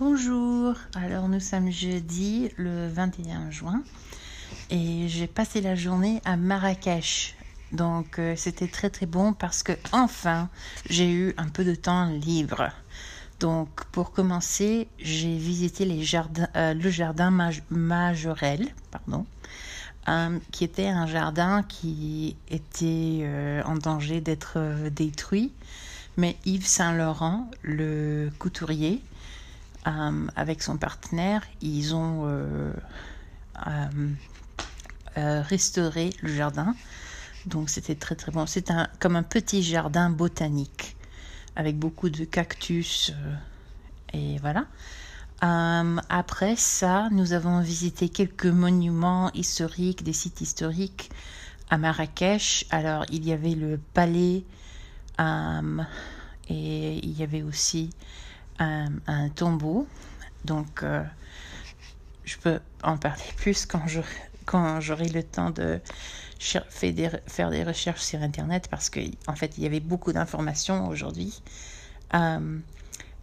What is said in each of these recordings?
Bonjour, alors nous sommes jeudi le 21 juin et j'ai passé la journée à Marrakech. Donc euh, c'était très très bon parce que enfin j'ai eu un peu de temps libre. Donc pour commencer, j'ai visité euh, le jardin Majorel, pardon, euh, qui était un jardin qui était en danger d'être détruit. Mais Yves Saint-Laurent, le couturier, euh, avec son partenaire, ils ont euh, euh, restauré le jardin. Donc c'était très très bon. C'est un, comme un petit jardin botanique avec beaucoup de cactus. et voilà. après ça, nous avons visité quelques monuments historiques, des sites historiques à Marrakech. Alors il y avait le palais et il y avait aussi un, tombeau. Donc, euh, je peux en parler plus quand je j'aurai le temps de faire des, faire des recherches sur Internet parce qu'en en fait, il y avait beaucoup d'informations aujourd'hui. Euh,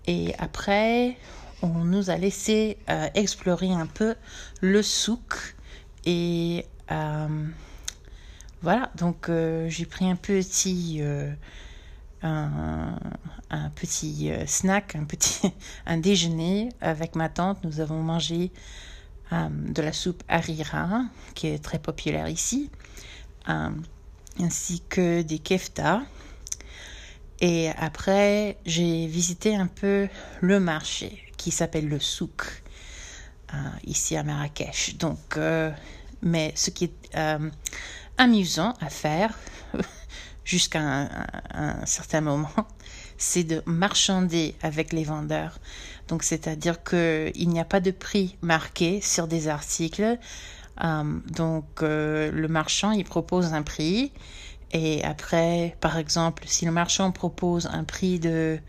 et après, on nous a laissé euh, explorer un peu le souk. Et voilà, donc j'ai pris un petit un, petit euh, snack, un petit un déjeuner avec ma tante. Nous avons mangé euh, de la soupe harira, qui est très populaire ici, euh, ainsi que des kefta. Et après, j'ai visité un peu le marché qui s'appelle le souk, ici à Marrakech. Donc, mais ce qui est amusant à faire, jusqu'à un, certain moment, c'est de marchander avec les vendeurs. Donc, c'est-à-dire qu'il n'y a pas de prix marqué sur des articles. Euh, donc, euh, le marchand, il propose un prix. Et après, par exemple, si le marchand propose un prix de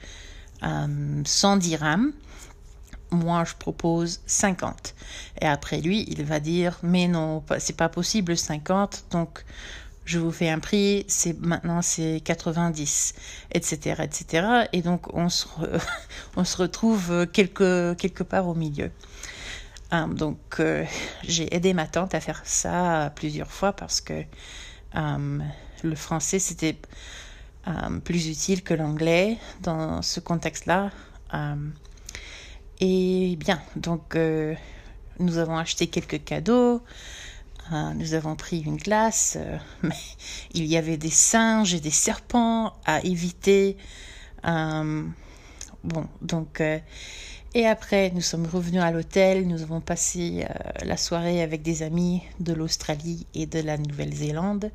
100 euh, dirhams, moi je propose 50. Et après lui, il va dire, mais non, c'est pas possible 50, donc je vous fais un prix, c'est maintenant c'est 90, etc., etc. Et donc on se, retrouve quelque, quelque part au milieu. Hein, donc euh, j'ai aidé ma tante à faire ça plusieurs fois parce que euh, le français c'était euh, plus utile que l'anglais dans ce contexte-là. et bien, donc nous avons acheté quelques cadeaux. Hein, nous avons pris une glace, euh, mais il y avait des singes et des serpents à éviter. Euh, bon, donc, euh, et après, nous sommes revenus à l'hôtel. Nous avons passé la soirée avec des amis de l'Australie et de la Nouvelle-Zélande,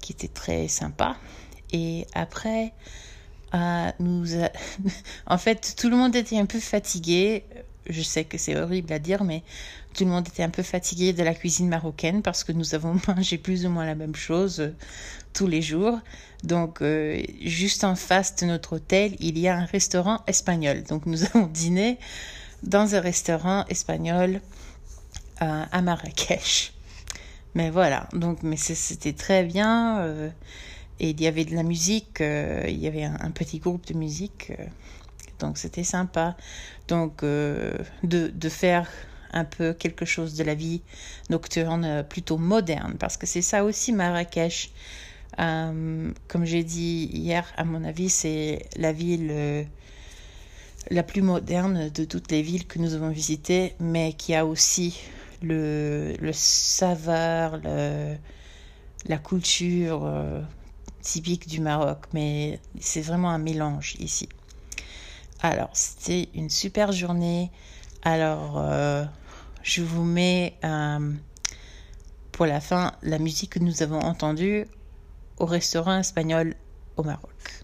qui était très sympa. Et après, nous, en fait, tout le monde était un peu fatigué je sais que c'est horrible à dire, mais tout le monde était un peu fatigué de la cuisine marocaine parce que nous avons mangé plus ou moins la même chose euh, tous les jours. Donc, euh, juste en face de notre hôtel, il y a un restaurant espagnol. Donc, nous avons dîné dans un restaurant espagnol euh, à Marrakech. Mais voilà, donc, mais c'était très bien. et il y avait de la musique, il y avait un, petit groupe de musique donc c'était sympa. Donc euh, de, faire un peu quelque chose de la vie nocturne euh, plutôt moderne, parce que c'est ça aussi Marrakech. Euh, comme j'ai dit hier, à mon avis, c'est la ville la plus moderne de toutes les villes que nous avons visitées, mais qui a aussi le, le saveur, le, la culture typique du Maroc. Mais c'est vraiment un mélange ici. Alors, c'était une super journée. Alors, euh, je vous mets euh, pour la fin la musique que nous avons entendue au restaurant espagnol au Maroc.